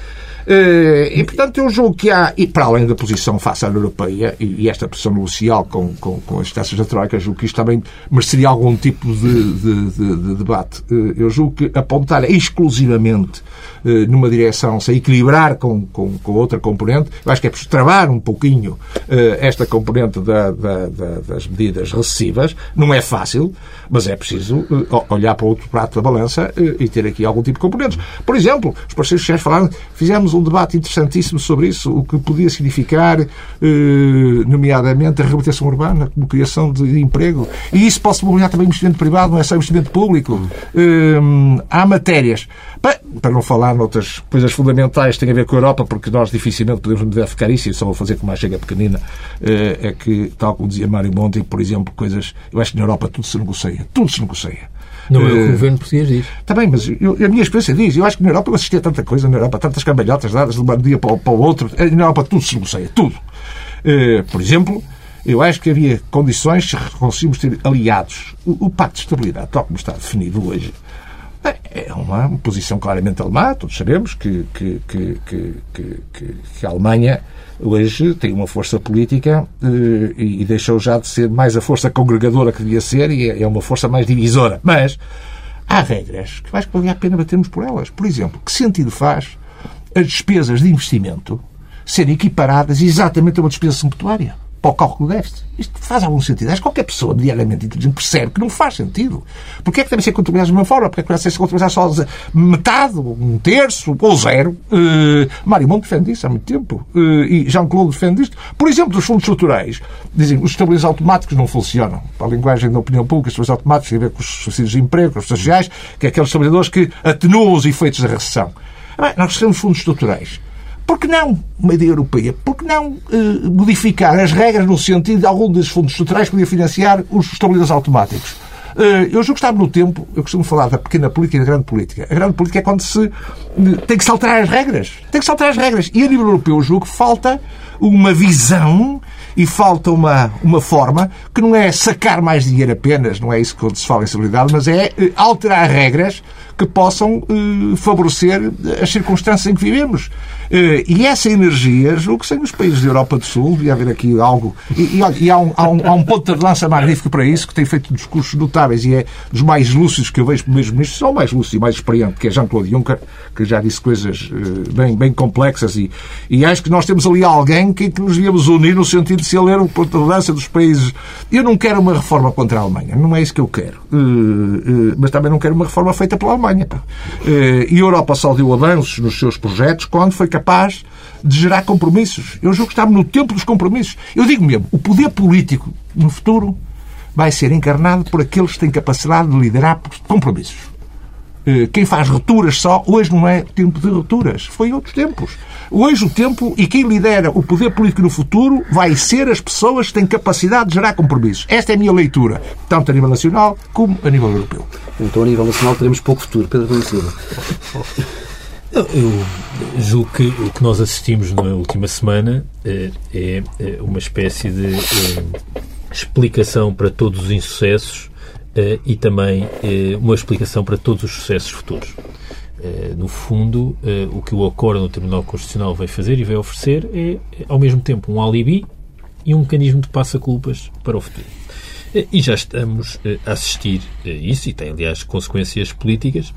Eh, e, portanto, eu julgo que há, e para além da posição face à Europeia e, esta posição negocial com, com, com as taxas da Troika, julgo que isto também mereceria algum tipo de, de, de, de debate. Eh, eu julgo que apontar exclusivamente numa direção, se equilibrar com, com, com, outra componente. Eu acho que é preciso travar um pouquinho eh, esta componente da, da, da, das medidas recessivas. Não é fácil, mas é preciso eh, olhar para outro prato da balança e ter aqui algum tipo de componentes. Por exemplo, os parceiros sociais falaram, fizemos um debate interessantíssimo sobre isso, o que podia significar, nomeadamente, a reabilitação urbana, como criação de emprego. E isso pode mobilizar também investimento privado, não é só investimento público. Há matérias. Para não falar falar noutras coisas fundamentais que têm a ver com a Europa, porque nós dificilmente podemos modificar isso, e só vou fazer com uma chega pequenina, eh, é que, tal como dizia Mário Monti, por exemplo, coisas. Eu acho que na Europa tudo se negocia. Tudo se negocia. Não é o que o eh, governo português diz. Está bem, mas eu, a minha experiência diz. Eu acho que na Europa eu assisti a tanta coisa, na Europa, tantas cambalhotas dadas de um dia para, para o outro. Eh, na Europa tudo se negocia. Tudo. Por exemplo, eu acho que havia condições se conseguimos ter aliados. O, o Pacto de Estabilidade, tal como está definido hoje, é uma posição claramente alemã, todos sabemos que, que, que, que, que a Alemanha hoje tem uma força política eh, e deixou já de ser mais a força congregadora que devia ser e é, é uma força mais divisora. Mas há regras que acho que vale a pena batermos por elas. Por exemplo, que sentido faz as despesas de investimento serem equiparadas exatamente a uma despesa sumptuária? Para o cálculo do déficit. Isto faz algum sentido. Acho que qualquer pessoa diariamente inteligente percebe que não faz sentido. Porquê é que devem ser contabilizados de uma forma? Porquê é que devem ser contabilizados só metade, um terço ou zero? Uh, Mário Monte defende isso há muito tempo. Uh, e Jean-Claude defende isto. Por exemplo, dos fundos estruturais. Dizem os estabilizadores automáticos não funcionam. Para a linguagem da opinião pública, os estabilizadores automáticos têm a ver com os subsídios de emprego, com os sociais, que é aqueles estabilizadores que atenuam os efeitos da recessão. Nós recebemos fundos estruturais. Por que não uma ideia europeia? Por que não eh, modificar as regras no sentido de algum desses fundos estruturais poder financiar os estabilizadores automáticos? Eh, eu julgo que estava no tempo, eu costumo falar da pequena política e da grande política. A grande política é quando se eh, tem que saltar as regras. Tem que saltar as regras. E a nível europeu, eu julgo que falta uma visão e falta uma, uma forma que não é sacar mais dinheiro apenas, não é isso que se fala em estabilidade, mas é eh, alterar regras que possam favorecer as circunstâncias em que vivemos. Eh, e essa energia, julgo que sem os países da Europa do Sul, devia haver aqui algo. E, e, e há, um, há, um, há um ponto de lança magnífico para isso, que tem feito discursos notáveis e é dos mais lúcidos que eu vejo mesmo nisto, só o mais lúcido e mais experiente, que é Jean-Claude Juncker, que já disse coisas bem, bem complexas. E, e acho que nós temos ali alguém que, que nos devíamos unir no sentido de se ele era um ponto de lança dos países. Eu não quero uma reforma contra a Alemanha, não é isso que eu quero. Mas também não quero uma reforma feita pela Alemanha. E a Europa só deu avanços nos seus projetos quando foi capaz de gerar compromissos. Eu julgo que estamos no tempo dos compromissos. Eu digo mesmo, o poder político no futuro vai ser encarnado por aqueles que têm capacidade de liderar compromissos. Quem faz rupturas só, hoje não é tempo de rupturas, foi em outros tempos. Hoje o tempo e quem lidera o poder político no futuro vai ser as pessoas que têm capacidade de gerar compromissos. Esta é a minha leitura, tanto a nível nacional como a nível europeu. Então, a nível nacional, teremos pouco futuro. Pedro Silva. Eu julgo que o que nós assistimos na última semana é, é uma espécie de explicação para todos os insucessos e também uma explicação para todos os sucessos futuros. No fundo, o que o acordo no Tribunal Constitucional vai fazer e vai oferecer é, ao mesmo tempo, um alibi e um mecanismo de passa-culpas para o futuro. E já estamos a assistir a isso, e tem, aliás, consequências políticas.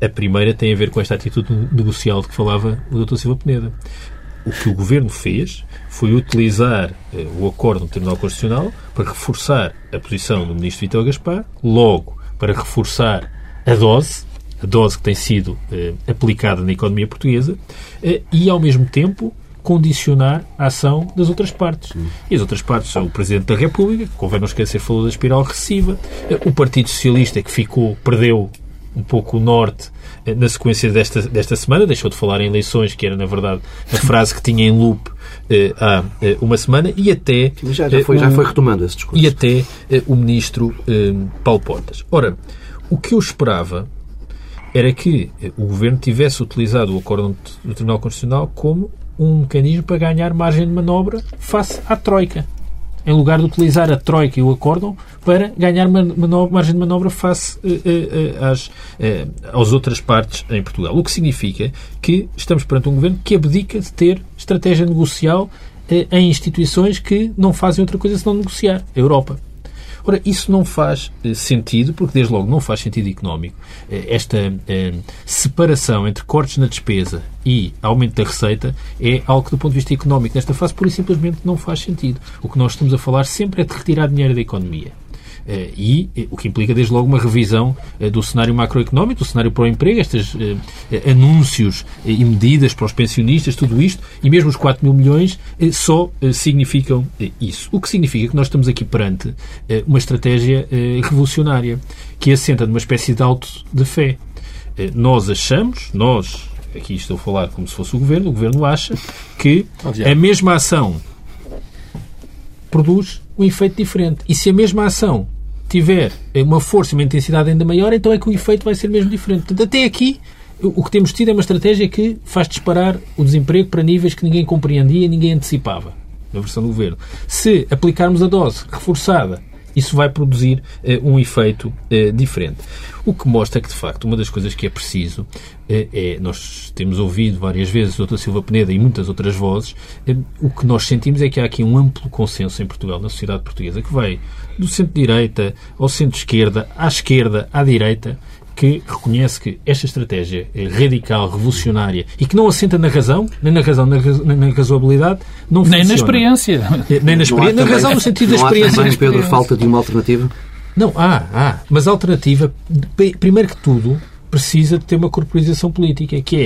A primeira tem a ver com esta atitude negocial de que falava o Dr. Silva Peneda. O que o Governo fez foi utilizar o acordo no Tribunal Constitucional para reforçar a posição do Ministro Vitor Gaspar, logo para reforçar a dose, a dose que tem sido aplicada na economia portuguesa, e, ao mesmo tempo, condicionar a ação das outras partes. E as outras partes são o Presidente da República, que convém não esquecer, falou da espiral recessiva, o Partido Socialista, que ficou, perdeu um pouco o norte na sequência desta, desta semana, deixou de falar em eleições, que era, na verdade, a frase que tinha em loop eh, há eh, uma semana, e até... Já, já, foi, já foi retomando esse discurso. E até eh, o Ministro Paulo Portas. Ora, o que eu esperava era que o Governo tivesse utilizado o acordo do Tribunal Constitucional como um mecanismo para ganhar margem de manobra face à Troika. Em lugar de utilizar a Troika e o acórdão para ganhar manobra, margem de manobra face uh, uh, às, uh, às outras partes em Portugal. O que significa que estamos perante um governo que abdica de ter estratégia negocial em instituições que não fazem outra coisa senão negociar. A Europa. Ora, isso não faz sentido, porque desde logo não faz sentido económico. Esta eh, separação entre cortes na despesa e aumento da receita é algo que, do ponto de vista económico, nesta fase, pura e simplesmente não faz sentido. O que nós estamos a falar sempre é de retirar dinheiro da economia. E o que implica, desde logo, uma revisão do cenário macroeconómico, do cenário para o emprego, estes anúncios e medidas para os pensionistas, tudo isto, e mesmo os 4 mil milhões só significam isso. O que significa que nós estamos aqui perante uma estratégia revolucionária que assenta numa espécie de auto de fé. Nós achamos, nós, aqui estou a falar como se fosse o governo, o governo acha que a mesma ação produz um efeito diferente. E se a mesma ação tiver uma força e uma intensidade ainda maior, então é que o efeito vai ser mesmo diferente. Portanto, até aqui, o que temos tido é uma estratégia que faz disparar o desemprego para níveis que ninguém compreendia ninguém antecipava, na versão do governo. Se aplicarmos a dose reforçada, isso vai produzir uh, um efeito uh, diferente. O que mostra que, de facto, uma das coisas que é preciso é, é nós temos ouvido várias vezes o Dr. Silva Peneda e muitas outras vozes, o que nós sentimos é que há aqui um amplo consenso em Portugal, na sociedade portuguesa, que vai do centro-direita ao centro-esquerda, à esquerda, à direita, que reconhece que esta estratégia é radical, revolucionária e que não assenta na razão, nem na razão, nem na razoabilidade, não Nem na funciona. experiência. Nem na experiência, na razão no sentido da não há experiência. também, Pedro, falta de uma alternativa? Não, há, há. Mas a alternativa, primeiro que tudo, precisa de ter uma corporização política, que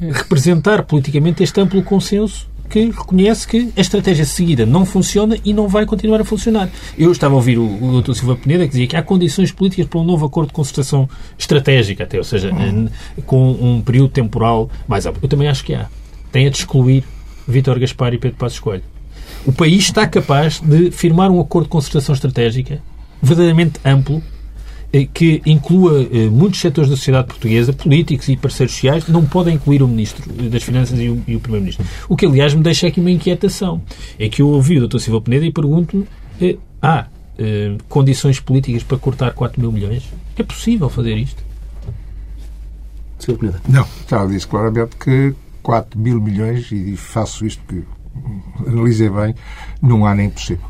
é representar politicamente este amplo consenso que reconhece que a estratégia seguida não funciona e não vai continuar a funcionar. Eu estava a ouvir o, o Dr. Silva Peneda que dizia que há condições políticas para um novo acordo de concertação estratégica, até, ou seja, em- com um período temporal mais amplo. Eu também acho que há. Tem a de excluir Vítor Gaspar e Pedro Passos Coelho. O país está capaz de firmar um acordo de concertação estratégica verdadeiramente amplo que inclua eh, muitos setores da sociedade portuguesa, políticos e parceiros sociais, não podem incluir o Ministro das Finanças e o, o Primeiro-Ministro. O que, aliás, me deixa aqui uma inquietação. É que eu ouvi o Dr. Silva Peneda e pergunto-me eh, há eh, condições políticas para cortar 4 mil milhões? É possível fazer isto? Silvio Peneda. Não, já disse claramente que 4 mil milhões, e faço isto que analisei bem, não há nem possível.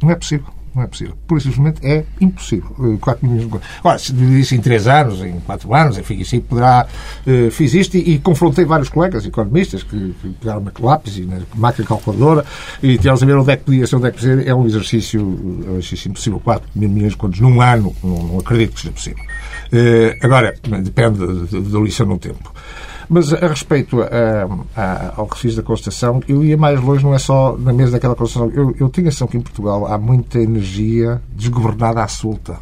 Não é possível. Não é possível. Por simplesmente é impossível. Eh, 4 milhões de Ora, se dividir isso em 3 anos, em 4 anos, enfim, isso aí poderá. eh, fiz isto e, e confrontei vários colegas economistas que, que pegaram uma lápis e na máquina calculadora e tínhamos a ver onde é que podia ser, onde é que podia ser. É um exercício, é um exercício impossível. 4 mil milhões de contos num ano, não, não acredito que seja possível. Eh, agora, depende da lição no tempo. Mas a respeito a- a- ao que fiz da Constituição, eu ia mais longe, não é só na mesa daquela Constituição. Eu, eu tenho a sensação que em Portugal há muita energia desgovernada à solta.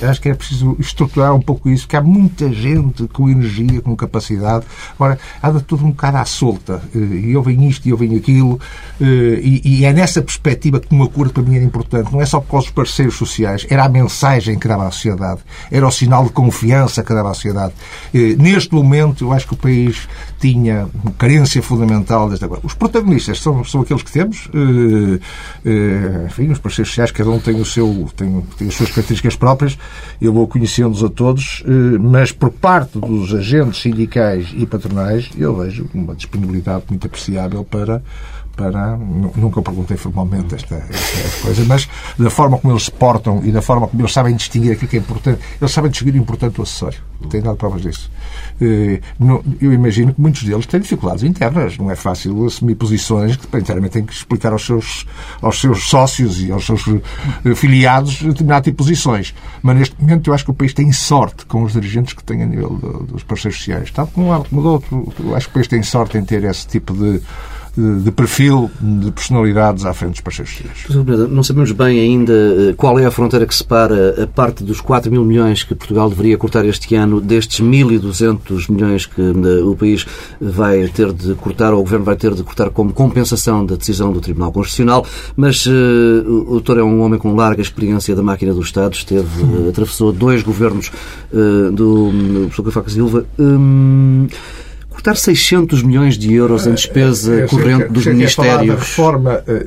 Eu acho que é preciso estruturar um pouco isso, porque há muita gente com energia, com capacidade. Agora, anda tudo um bocado à solta. Eh, E ouvem isto e ouvem aquilo. eh, E, e é nessa perspectiva que um acordo para mim era importante. Não é só por causa dos parceiros sociais, era a mensagem que dava à sociedade. Era o sinal de confiança que dava à sociedade. Eh, Neste momento, eu acho que o país tinha carência fundamental desta coisa. Os protagonistas são, são aqueles que temos. eh, eh, Enfim, os parceiros sociais, cada um tem, o seu, tem, tem as suas características próprias. Eu vou conhecendo-os a todos, eh, mas por parte dos agentes sindicais e patronais, eu vejo uma disponibilidade muito apreciável para. Para, nu- nunca perguntei formalmente esta, esta coisa, mas da forma como eles se portam e da forma como eles sabem distinguir aquilo que é importante, eles sabem distinguir o importante do acessório. Tenho dado provas disso. Eh, Eu imagino que muitos deles têm dificuldades internas. Não é fácil assumir posições que inteiramente têm que explicar aos seus, aos seus sócios e aos seus eh, filiados determinado tipo de posições. Mas neste momento eu acho que o país tem sorte com os dirigentes que tem a nível do- dos parceiros sociais. Tal como um do outro, eu acho que o país tem sorte em ter esse tipo de, de, perfil de personalidades à frente dos parceiros Peneda, Não sabemos bem ainda eh, qual é a fronteira que separa a parte dos 4 mil milhões que Portugal deveria cortar este ano destes 1.200 milhões que eh, o país vai ter de cortar, ou o Governo vai ter de cortar como compensação da decisão do Tribunal Constitucional. Mas eh, o doutor é um homem com larga experiência da máquina do Estado, esteve, eh, atravessou dois governos eh, do do professor Cavaco Silva. Hum, cortar 600 milhões de euros em despesa Eu sei corrente que- dos é da ministérios. reforma eh, eh,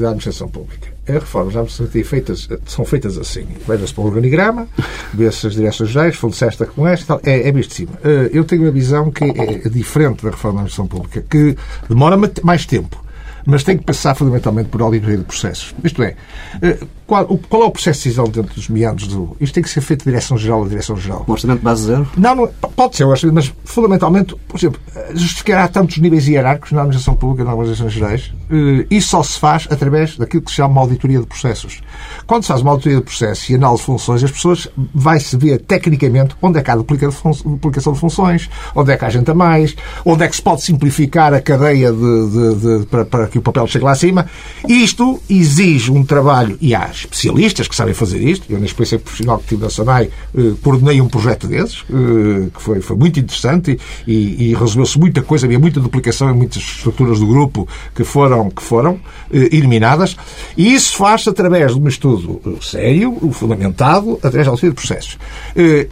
da administração pública. As reformas pública feitas, eh, são feitas assim. Veja-se para o organigrama, vê-se as direções gerais, fundo esta com esta, é, é visto de cima. Eh, Eu tenho uma visão que é diferente da reforma da administração pública, que demora ma- mais tempo. Mas tem que passar fundamentalmente por auditoria de processos. Isto é, eh, qual, o- qual é o processo de decisão dentro dos meandros do. Isto tem que ser feito de direção-geral a direção-geral. Um orçamento base zero? Não, não, pode ser, mas fundamentalmente, por exemplo, justificar há tantos níveis hierárquicos na administração pública, nas organizações gerais, eh, isso só se faz através daquilo que se chama uma auditoria de processos. Quando se faz uma auditoria de processos e análise de funções, as pessoas vai-se ver tecnicamente onde é que há duplicação de funções, onde é que há gente a mais, onde é que se pode simplificar a cadeia de, de- de- para, para que o papel chegue lá acima. Isto exige um trabalho, e há especialistas que sabem fazer isto. Eu, na experiência profissional que tive na SANAI, eh, coordenei um projeto desses, eh, que foi, foi muito interessante e, e, resolveu-se muita coisa, havia muita duplicação em muitas estruturas do grupo que foram, que foram eh, eliminadas. E isso faz-se através de um estudo sério, fundamentado, através da auditoria de processos.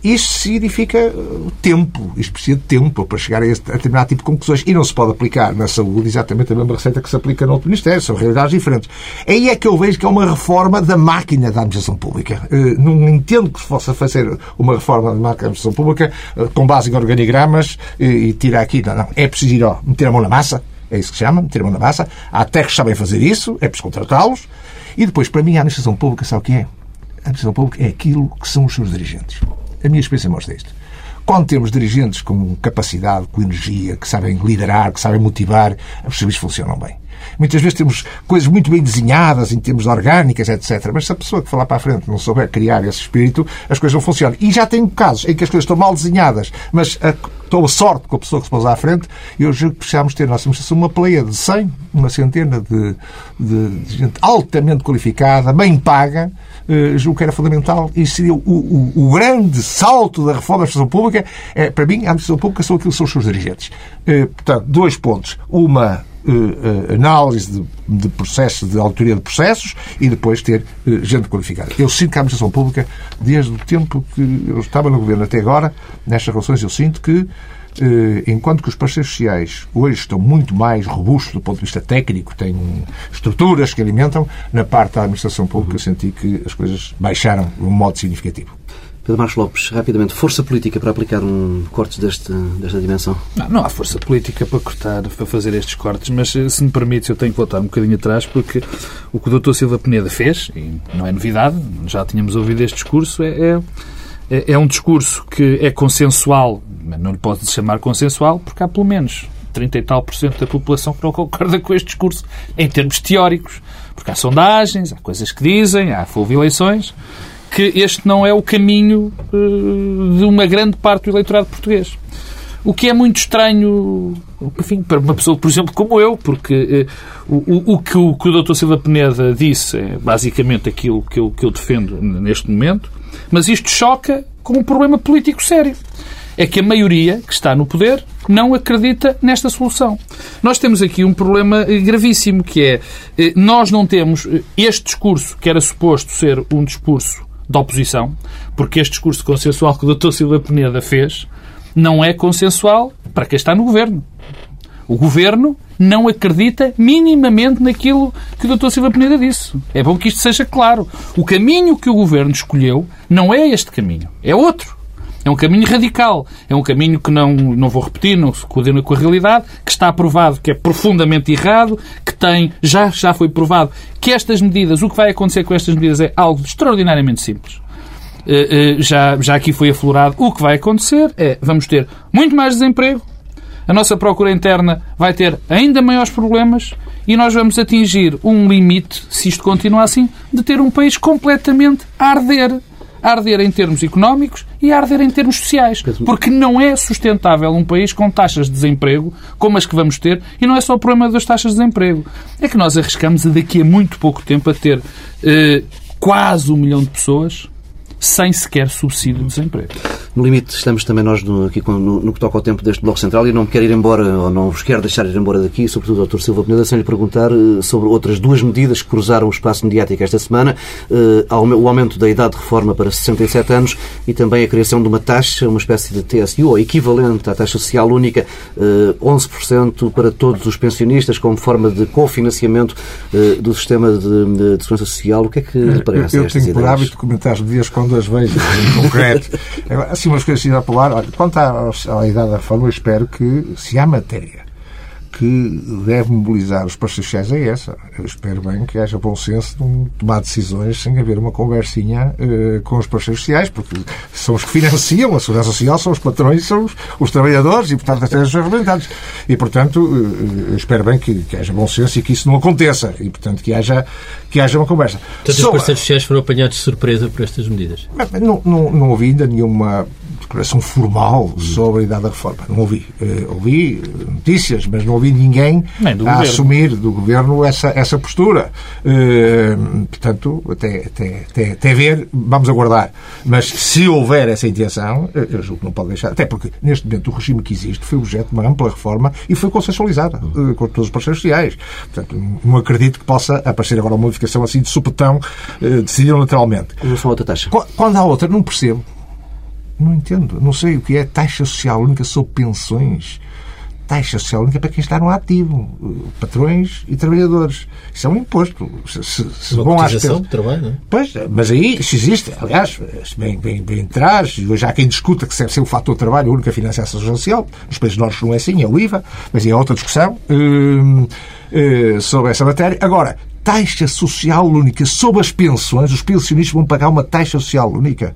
Isso significa tempo. Isto precisa de tempo para chegar a, este, a determinado tipo de conclusões. E não se pode aplicar na saúde exatamente a mesma receita que se aplica no outro Ministério. São realidades diferentes. Aí é que eu vejo que é uma reforma da máquina da administração pública. Eh, Não entendo que se possa fazer uma reforma da máquina da administração pública eh, com base em organigramas eh, e tirar aqui. Não, não. É preciso ir, ó, meter a mão na massa. É isso que se chama, meter a mão na massa. Há técnicos que sabem fazer isso, é preciso contratá-los. E depois, para mim, a administração pública, sabe o que é? A administração pública é aquilo que são os seus dirigentes. a minha experiência mostra isto. Quando temos dirigentes com capacidade, com energia, que sabem liderar, que sabem motivar, os serviços funcionam bem. Muitas vezes temos coisas muito bem desenhadas em termos de orgânicas, etc. Mas se a pessoa que falar para a frente não souber criar esse espírito, as coisas não funcionam. E já tenho casos em que as coisas estão mal desenhadas, mas a, estou a sorte com a pessoa que se pôs à frente, e eu julgo que precisamos ter nossa administração uma pleia de 100, uma centena de, de, de gente altamente qualificada, bem paga, Uh, julgo que era fundamental e seria o, o, o, grande salto da reforma da administração pública. É, para mim, a administração pública são aquilo que são os seus dirigentes. Uh, portanto, dois pontos. Uma uh, análise de, de processos, de autoria de processos e depois ter uh, gente qualificada. Eu sinto que a administração pública, desde o tempo que eu estava no governo até agora, nestas relações, eu sinto que enquanto que os parceiros sociais hoje estão muito mais robustos do ponto de vista técnico, têm estruturas que alimentam, na parte da administração pública eu senti que as coisas baixaram de um modo significativo. Pedro Marcos Lopes, rapidamente, força política para aplicar um cortes deste, desta dimensão? Não, não há força política para cortar, para fazer estes cortes, mas eh, se me permite, eu tenho que voltar um bocadinho atrás, porque o que o Dr. Silva Peneda fez, e não é novidade, já tínhamos ouvido este discurso, é, é, é um discurso que é consensual, não lhe pode chamar consensual, porque há pelo menos 30 e tal por cento da população que não concorda com este discurso, em termos teóricos, porque há sondagens, há coisas que dizem, há houve eleições, que este não é o caminho uh, de uma grande parte do eleitorado português. O que é muito estranho, enfim, para uma pessoa, por exemplo, como eu, porque uh, o, o, que o, que o Dr. Silva Peneda disse é basicamente aquilo que eu, que eu defendo neste momento, mas isto choca com um problema político sério. É que a maioria que está no poder não acredita nesta solução. Nós temos aqui um problema eh, gravíssimo, que é nós não temos este discurso, que era suposto ser um discurso da oposição, porque este discurso consensual que o Dr. Silva Peneda fez não é consensual para quem está no governo. O governo não acredita minimamente naquilo que o Dr. Silva Peneda disse. É bom que isto seja claro. O caminho que o governo escolheu não é este caminho, é outro. É um caminho radical. É um caminho que não, não vou repetir, não se coordena com a realidade, que está provado que é profundamente errado, que tem, já, já foi provado que estas medidas, o que vai acontecer com estas medidas é algo extraordinariamente simples. Eh, eh, já, já aqui foi aflorado. O que vai acontecer é, vamos ter muito mais desemprego, a nossa procura interna vai ter ainda maiores problemas e nós vamos atingir um limite, se isto continuar assim, de ter um país completamente a arder a arder em termos económicos e a arder em termos sociais. Porque não é sustentável um país com taxas de desemprego como as que vamos ter, e não é só o problema das taxas de desemprego. É que nós arriscamos a daqui a muito pouco tempo a ter eh, quase um milhão de pessoas sem sequer subsídio de desemprego. No limite, estamos também nós no, aqui no, no, que toca ao tempo deste Bloco Central e não me quero ir embora, ou não vos quero deixar ir embora daqui, sobretudo ao Dr. Silva Peneda, sem lhe perguntar uh, sobre outras duas medidas que cruzaram o espaço mediático esta semana, uh, o aumento da idade de reforma para 67 anos e também a criação de uma taxa, uma espécie de TSU, ou equivalente à taxa social única, uh, eh, 11% para todos os pensionistas, como forma de cofinanciamento do sistema de, de, de, segurança social. O que é que lhe parece Eu, eu tenho por hábito comentar as medidas quando as vejo em concreto. assim, umas coisas assim a. Olha, quanto à, à idade da reforma, eu espero que, se há matéria que deve mobilizar os parceiros sociais é essa. Eu espero bem que haja bom senso de tomar decisões sem haver uma conversinha uh, com os parceiros sociais, porque são os que financiam a segurança social, são os patrões, são os, os trabalhadores e, portanto, os seus representantes. E, portanto, uh, espero bem que, que, haja bom senso e que isso não aconteça e, portanto, que haja, que haja uma conversa. Portanto, os parceiros sociais foram apanhados de surpresa por estas medidas? Não, não, não ouvi ainda nenhuma declaração formal sobre a idade da reforma. Não ouvi. Uh, ouvi notícias, mas não ouvi ninguém a governo. assumir do governo essa, essa postura. Uh, portanto, até, até, até, até ver, vamos aguardar. Mas se houver essa intenção, eu julgo que não pode deixar. Até porque, neste momento, o regime que existe foi objeto de uma ampla reforma e foi consensualizada uh, com todos os parceiros sociais. Portanto, não acredito que possa aparecer agora uma modificação assim de supetão, uh, decidida lateralmente. Em relação a outra taxa? Quando há outra, não percebo. Não entendo. Não sei o que é taxa social única sobre pensões. Taxa social única para quem está no ativo. Patrões e trabalhadores. Isso é um imposto. Se, se, se Uma vão às pensões... de trabalho, não é? Pois, mas aí, se existe, aliás, bem, bem, bem e hoje há quem discuta que deve ser o fator de trabalho a única financiação social. Nos países nórdicos não é assim, é o IVA, mas é outra discussão uh, uh, sobre essa matéria. Agora, taxa social única sobre as pensões, os pensionistas vão pagar uma taxa social única.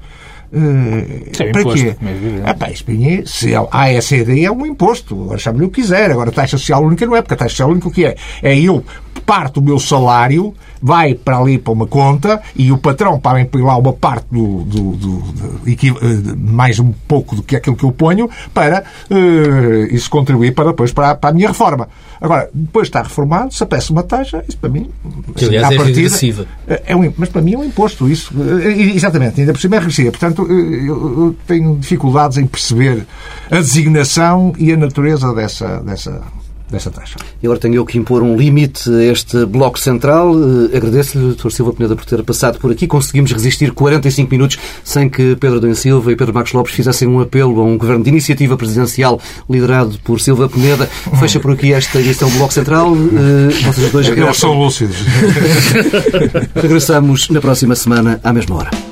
Uh, Isso é para imposto, quê? como é evidente. Ah, pá, isso mim, se é, a AECD é um imposto, agora chame-lhe o que quiser. Agora, a taxa social única não é, porque a taxa social única o que é? É eu parto o meu salário, vai para ali para uma conta e o patrão para põe lá uma parte do, do, do- do- eh, mais um pouco do que aquilo que eu ponho para eh, isso contribuir para depois para, a- para a minha reforma. Agora, depois está reformado, se aparece uma taxa, isso para mim. Que, aliás, à é regressiva. é um, mas para mim é um imposto isso. Eh, Exatamente, ainda por cima é regressiva. Portanto, eh, eu tenho dificuldades em perceber a designação e a natureza dessa, dessa, dessa taxa. E agora tenho eu que impor um limite a este bloco central. Eh, Agradeço-lhe, Dr. Silva Peneda, por ter passado por aqui. Conseguimos resistir 45 minutos sem que Pedro Adão Silva e Pedro Marcos Lopes fizessem um apelo a um governo de iniciativa presidencial liderado por Silva Peneda. Fecha por aqui esta edição do Bloco Central. Eh, Vocês dois Eles são regressam. lúcidos. Regressamos na próxima semana, à mesma hora.